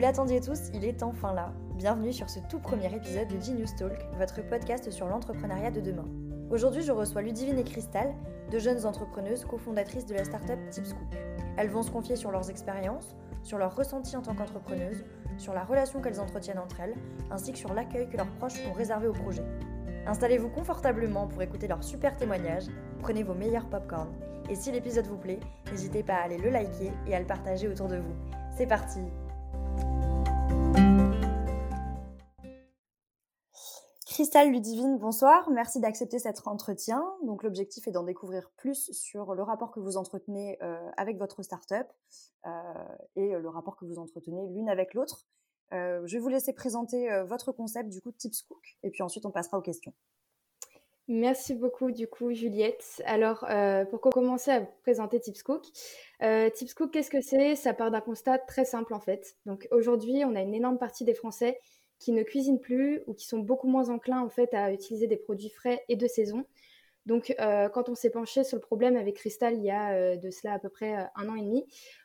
Vous l'attendiez tous, il est enfin là. Bienvenue sur ce tout premier épisode de Genius Talk, votre podcast sur l'entrepreneuriat de demain. Aujourd'hui, je reçois Ludivine et Cristal, deux jeunes entrepreneuses cofondatrices de la startup Tipscook. Elles vont se confier sur leurs expériences, sur leurs ressentis en tant qu'entrepreneuses, sur la relation qu'elles entretiennent entre elles, ainsi que sur l'accueil que leurs proches ont réservé au projet. Installez-vous confortablement pour écouter leurs super témoignages, prenez vos meilleurs popcorn, et si l'épisode vous plaît, n'hésitez pas à aller le liker et à le partager autour de vous. C'est parti Cristal Ludivine, bonsoir. Merci d'accepter cet entretien. Donc, l'objectif est d'en découvrir plus sur le rapport que vous entretenez euh, avec votre startup euh, et le rapport que vous entretenez l'une avec l'autre. Euh, je vais vous laisser présenter votre concept du coup de Tipscook et puis ensuite on passera aux questions. Merci beaucoup du coup Juliette. Alors pour commencer à présenter Tipscook, Tipscook qu'est-ce que c'est? Ça part d'un constat très simple en fait. Donc aujourd'hui on a une énorme partie des Français qui ne cuisinent plus ou qui sont beaucoup moins enclins en fait à utiliser des produits frais et de saison. Donc, euh, quand on s'est penché sur le problème avec Cristal il y a euh, de cela à peu près euh, un an et demi,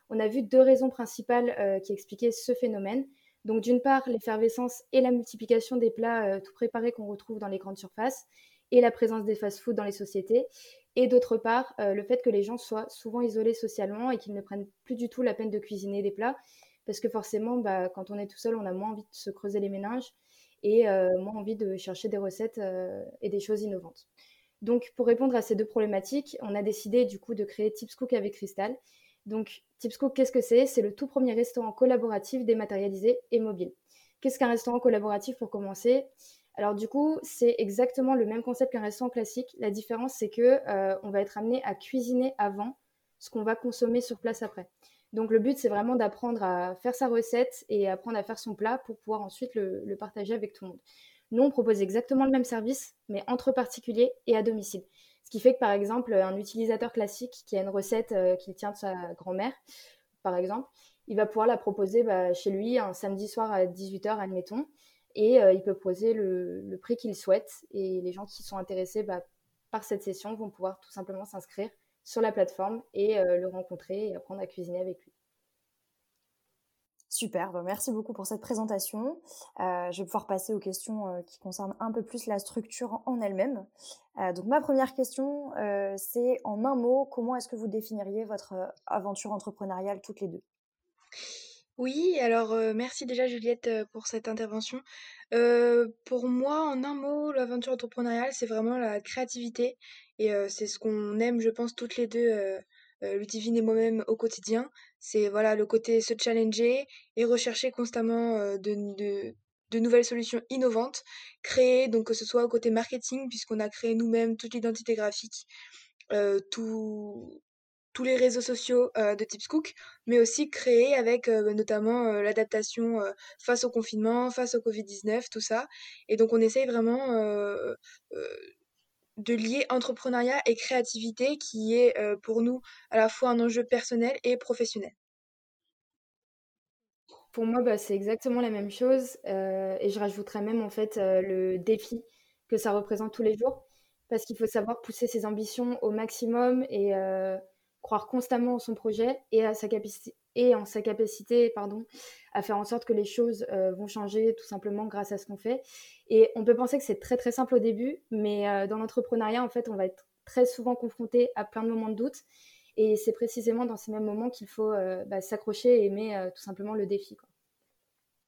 on a vu deux raisons principales qui expliquaient ce phénomène. Donc, d'une part, l'effervescence et la multiplication des plats tout préparés qu'on retrouve dans les grandes surfaces et la présence des fast-foods dans les sociétés. Et d'autre part, le fait que les gens soient souvent isolés socialement et qu'ils ne prennent plus du tout la peine de cuisiner des plats parce que forcément, bah, quand on est tout seul, on a moins envie de se creuser les méninges et euh, moins envie de chercher des recettes euh, et des choses innovantes. Donc, pour répondre à ces deux problématiques, on a décidé du coup de créer Tipscook avec Crystal. Donc, Tipscook, qu'est-ce que c'est? C'est le tout premier restaurant collaboratif dématérialisé et mobile. Qu'est-ce qu'un restaurant collaboratif pour commencer? Alors du coup, c'est exactement le même concept qu'un restaurant classique. La différence, c'est que euh, va être amené à cuisiner avant ce qu'on va consommer sur place après. Donc le but, c'est vraiment d'apprendre à faire sa recette et apprendre à faire son plat pour pouvoir ensuite le, partager avec tout le monde. Nous, on propose exactement le même service, mais entre particuliers et à domicile. Ce qui fait que, par exemple, un utilisateur classique qui a une recette euh, qu'il tient de sa grand-mère, par exemple, il va pouvoir la proposer bah, chez lui un samedi soir à 18h, admettons, et euh, il peut poser le, prix qu'il souhaite. Et les gens qui sont intéressés bah, par cette session vont pouvoir tout simplement s'inscrire sur la plateforme et euh, le rencontrer et apprendre à cuisiner avec lui. Super, bah, merci beaucoup pour cette présentation. Euh, je vais pouvoir passer aux questions euh, qui concernent un peu plus la structure en elle-même. donc ma première question, c'est en un mot, comment est-ce que vous définiriez votre aventure entrepreneuriale toutes les deux? Oui, alors merci déjà Juliette pour cette intervention. pour moi, en un mot, l'aventure entrepreneuriale, c'est vraiment la créativité et c'est ce qu'on aime, je pense, toutes les deux, Ludivine et moi-même au quotidien. C'est voilà le côté se challenger et rechercher constamment de, de, nouvelles solutions innovantes, créer, donc que ce soit au côté marketing, puisqu'on a créé nous-mêmes toute l'identité graphique, tout, tous les réseaux sociaux de Tipscook, mais aussi créer avec notamment l'adaptation face au confinement, face au Covid-19, tout ça. Et donc on essaye vraiment de lier entrepreneuriat et créativité qui est euh, pour nous à la fois un enjeu personnel et professionnel. Pour moi, bah, c'est exactement la même chose euh, et je rajouterais même en fait euh, le défi que ça représente tous les jours parce qu'il faut savoir pousser ses ambitions au maximum et croire constamment en son projet et à sa et en sa capacité pardon, à faire en sorte que les choses euh, vont changer tout simplement grâce à ce qu'on fait. Et on peut penser que c'est très très simple au début, mais euh, dans l'entrepreneuriat, en fait, on va être très souvent confronté à plein de moments de doute. Et c'est précisément dans ces mêmes moments qu'il faut euh, bah, s'accrocher et aimer tout simplement le défi.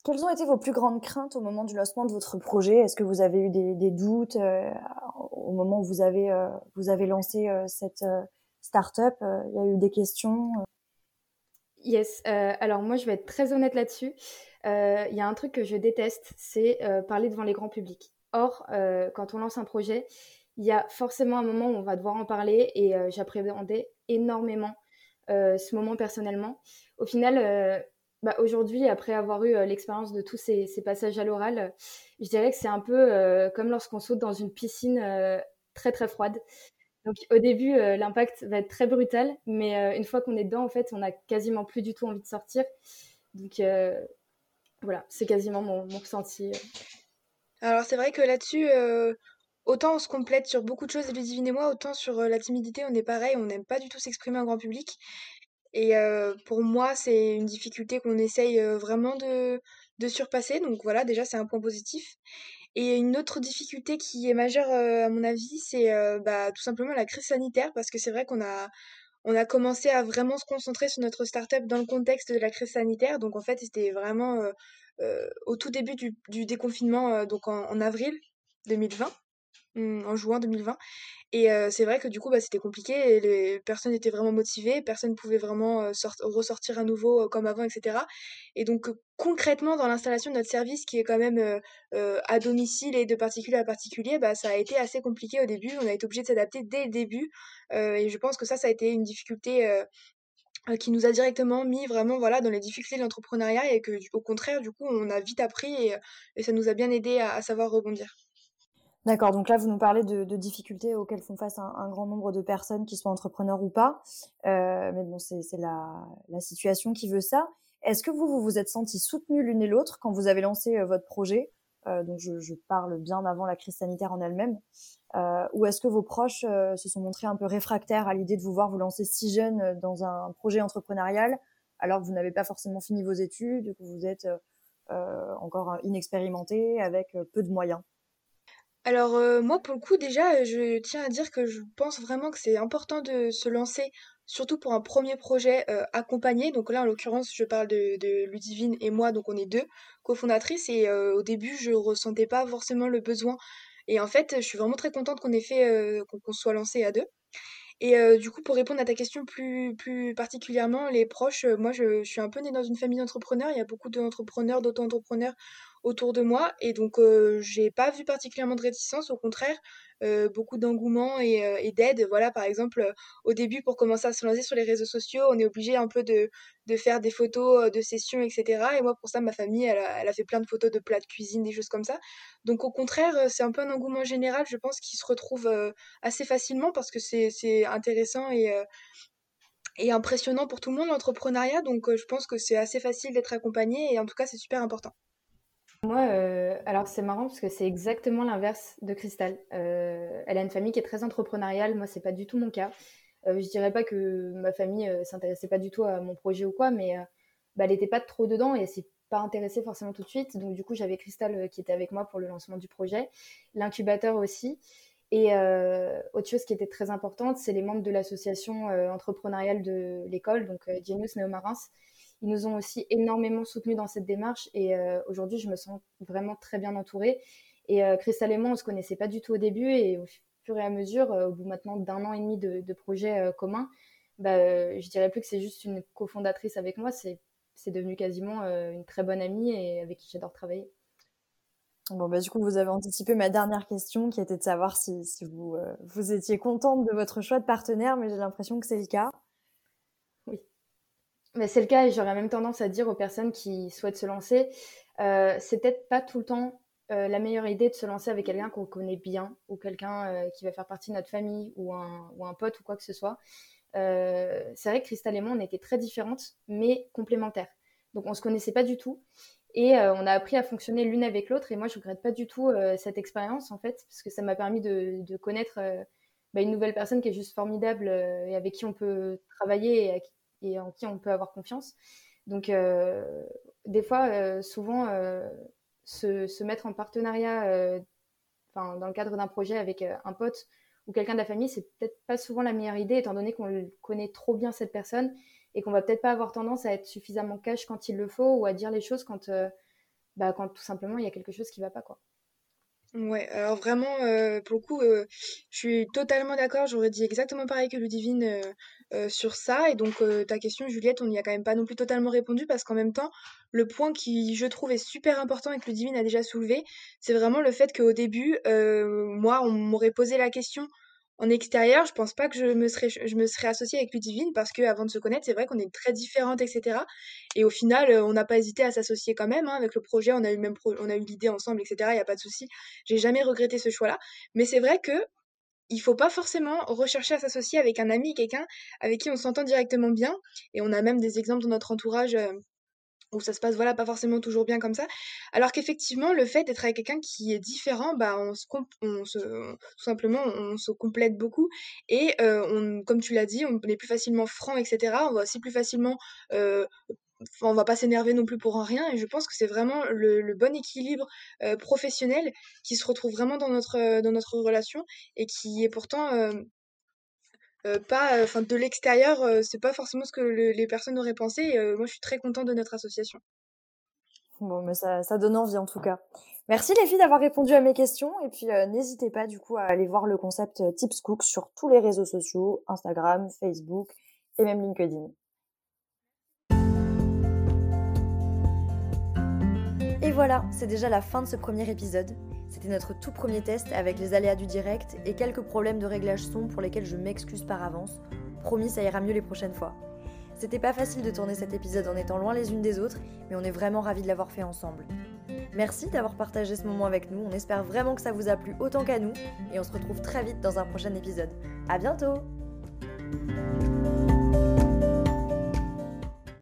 Quelles ont été vos plus grandes craintes au moment du lancement de votre projet? Est-ce que vous avez eu des, doutes au moment où vous avez, vous avez lancé cette start-up Il y a eu des questions Yes, euh, alors moi je vais être très honnête là-dessus. Euh, il y a un truc que je déteste, c'est euh, parler devant les grands publics. Or, quand on lance un projet, il y a forcément un moment où on va devoir en parler et j'appréhendais énormément ce moment personnellement. Au final, bah, aujourd'hui, après avoir eu l'expérience de tous ces, passages à l'oral, je dirais que c'est un peu comme lorsqu'on saute dans une piscine très très froide. Donc au début, euh, l'impact va être très brutal, mais euh, une fois qu'on est dedans, en fait, on n'a quasiment plus du tout envie de sortir. Donc euh, voilà, c'est quasiment mon, ressenti. Alors c'est vrai que là-dessus, autant on se complète sur beaucoup de choses, Ludivine et moi, autant sur la timidité, on est pareil, on n'aime pas du tout s'exprimer en grand public. Et pour moi, c'est une difficulté qu'on essaye vraiment de, de surpasser. Donc voilà, déjà, c'est un point positif. Et une autre difficulté qui est majeure, à mon avis, c'est bah, tout simplement la crise sanitaire, parce que c'est vrai qu'on a, commencé à vraiment se concentrer sur notre startup dans le contexte de la crise sanitaire. Donc en fait, c'était vraiment au tout début du, déconfinement, donc en, en avril 2020, mmh, en juin 2020. Et c'est vrai que du coup, bah, c'était compliqué et les personnes étaient vraiment motivées, personne ne pouvait vraiment ressortir à nouveau comme avant, etc. Et donc concrètement, dans l'installation de notre service qui est quand même à domicile et de particulier à particulier, bah, ça a été assez compliqué au début. On a été obligé de s'adapter dès le début. et je pense que ça, ça a été une difficulté qui nous a directement mis vraiment voilà dans les difficultés de l'entrepreneuriat et que au contraire du coup on a vite appris et, ça nous a bien aidé à savoir rebondir. D'accord, donc là, vous nous parlez de, difficultés auxquelles font face un, grand nombre de personnes, qui soient entrepreneurs ou pas. Euh, mais bon, c'est la, situation qui veut ça. Est-ce que vous, vous vous êtes sentis soutenus l'une et l'autre quand vous avez lancé euh, votre projet? Euh, Donc, je, parle bien avant la crise sanitaire en elle-même. ou est-ce que vos proches se sont montrés un peu réfractaires à l'idée de vous voir vous lancer si jeune dans un projet entrepreneurial, alors que vous n'avez pas forcément fini vos études, que vous êtes encore inexpérimenté, avec peu de moyens? Alors euh, moi pour le coup déjà je tiens à dire que je pense vraiment que c'est important de se lancer surtout pour un premier projet euh, accompagné. Donc là en l'occurrence je parle de, Ludivine et moi donc on est deux cofondatrices et euh, au début je ressentais pas forcément le besoin et en fait je suis vraiment très contente qu'on ait fait qu'on soit lancé à deux. Et du coup, pour répondre à ta question plus, plus particulièrement, les proches, moi je, je suis un peu née dans une famille d'entrepreneurs. Il y a beaucoup d'entrepreneurs, d'auto-entrepreneurs autour de moi. Et donc, euh, j'ai pas vu particulièrement de réticence, au contraire, beaucoup d'engouement et, et d'aide. Voilà, par exemple, au début, pour commencer à se lancer sur les réseaux sociaux, on est obligé un peu de, de faire des photos de sessions, etc. Et moi, pour ça, ma famille, elle a, elle a fait plein de photos de plats de cuisine, des choses comme ça. Donc, au contraire, c'est un peu un engouement général, je pense, qui se retrouve assez facilement parce que c'est intéressant et et impressionnant pour tout le monde l'entrepreneuriat. Donc je pense que c'est assez facile d'être accompagné et en tout cas c'est super important. Moi, euh, alors c'est marrant parce que c'est exactement l'inverse de Cristal. Euh, elle a une famille qui est très entrepreneuriale. Moi, c'est pas du tout mon cas. Euh, je dirais pas que ma famille s'intéressait pas du tout à mon projet ou quoi, mais bah, elle n'était pas trop dedans et s'est pas intéressée forcément tout de suite. Donc du coup, j'avais Cristal qui était avec moi pour le lancement du projet, l'incubateur aussi. Et autre chose qui était très importante, c'est les membres de l'association entrepreneuriale de l'école, donc Genius Neomarins, ils nous ont aussi énormément soutenus dans cette démarche et euh, aujourd'hui, je me sens vraiment très bien entourée. Et euh, Christelle et moi, on se connaissait pas du tout au début et au fur et à mesure, euh, au bout maintenant d'un an et demi de, projet commun, bah, je dirais plus que c'est juste une cofondatrice avec moi, c'est devenu quasiment une très bonne amie et avec qui j'adore travailler. Bon, bah, du coup, vous avez anticipé ma dernière question qui était de savoir si, si vous, vous étiez contente de votre choix de partenaire, mais j'ai l'impression que c'est le cas. C'est le cas et j'aurais même tendance à dire aux personnes qui souhaitent se lancer, euh, c'est peut-être pas tout le temps euh, la meilleure idée de se lancer avec quelqu'un qu'on connaît bien ou quelqu'un euh, qui va faire partie de notre famille ou un, ou un pote ou quoi que ce soit. c'est vrai que Cristal et moi, on était très différentes, mais complémentaires. Donc on se connaissait pas du tout et on a appris à fonctionner l'une avec l'autre. Et moi, je regrette pas du tout cette expérience en fait, parce que ça m'a permis de, de connaître bah, une nouvelle personne qui est juste formidable et avec qui on peut travailler et avec et en qui on peut avoir confiance. Donc, euh, des fois, euh, souvent, euh, se, mettre en partenariat dans le cadre d'un projet avec un pote ou quelqu'un de la famille, c'est peut-être pas souvent la meilleure idée, étant donné qu'on connaît trop bien cette personne et qu'on va peut-être pas avoir tendance à être suffisamment cash quand il le faut ou à dire les choses quand, bah, quand tout simplement il y a quelque chose qui va pas. quoi. Ouais, alors vraiment, euh, pour le coup, euh, je suis totalement d'accord. J'aurais dit exactement pareil que Ludivine euh, sur ça. Et donc, ta question, Juliette, on n'y a quand même pas non plus totalement répondu parce qu'en même temps, le point qui, je trouve, est super important et que Ludivine a déjà soulevé, c'est vraiment le fait qu'au début, moi, on m'aurait posé la question en extérieur, je pense pas que je me serais, associée avec Ludivine parce que avant de se connaître, c'est vrai qu'on est très différentes, etc. Et au final, euh, on n'a pas hésité à s'associer quand même. Hein, avec le projet, on a eu même, on a eu l'idée ensemble, etc. Il n'y a pas de souci. J'ai jamais regretté ce choix-là. Mais c'est vrai que il faut pas forcément rechercher à s'associer avec un ami, quelqu'un avec qui on s'entend directement bien. Et on a même des exemples dans notre entourage. Euh, où ça se passe voilà pas forcément toujours bien comme ça. Alors qu'effectivement le fait d'être avec quelqu'un qui est différent bah on se on se tout simplement on se complète beaucoup et euh, on comme tu l'as dit on est plus facilement franc etc on va aussi plus facilement euh, on va pas s'énerver non plus pour un rien et je pense que c'est vraiment le, bon équilibre euh, professionnel qui se retrouve vraiment dans notre dans notre relation et qui est pourtant euh, pas, euh, enfin de l'extérieur, euh, c'est pas forcément ce que les personnes auraient pensé. moi, je suis très contente de notre association. Bon, mais ça, ça donne envie en tout cas. Merci les filles d'avoir répondu à mes questions et puis n'hésitez pas du coup à aller voir le concept Tips Cook sur tous les réseaux sociaux, Instagram, Facebook et même LinkedIn. Et voilà, c'est déjà la fin de ce premier épisode. C'était notre tout premier test avec les aléas du direct et quelques problèmes de réglage son pour lesquels je m'excuse par avance. Promis, ça ira mieux les prochaines fois. C'était pas facile de tourner cet épisode en étant loin les unes des autres, mais on est vraiment ravis de l'avoir fait ensemble. Merci d'avoir partagé ce moment avec nous, on espère vraiment que ça vous a plu autant qu'à nous, et on se retrouve très vite dans un prochain épisode. À bientôt!